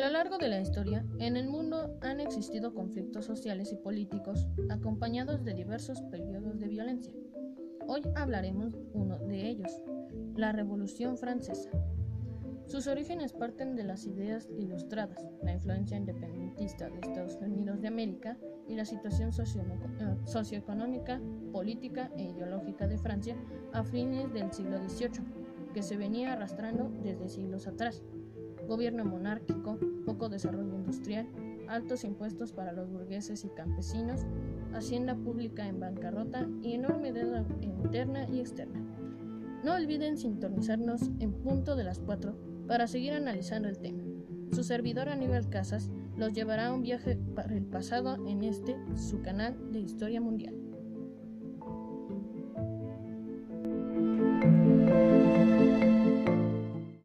lo largo de la historia, en el mundo han existido conflictos sociales y políticos acompañados de diversos periodos de violencia. Hoy hablaremos uno de ellos, la Revolución Francesa. Sus orígenes parten de las ideas ilustradas, la influencia independentista de Estados Unidos de América y la situación eh, socioeconómica, política e ideológica de Francia a fines del siglo XVIII, que se venía arrastrando desde siglos atrás. Gobierno monárquico, poco desarrollo industrial, altos impuestos para los burgueses y campesinos, hacienda pública en bancarrota y enorme deuda interna y externa. No olviden sintonizarnos en punto de las 4 para seguir analizando el tema. Su servidor Aníbal Casas los llevará a un viaje para el pasado en este, su canal de historia mundial.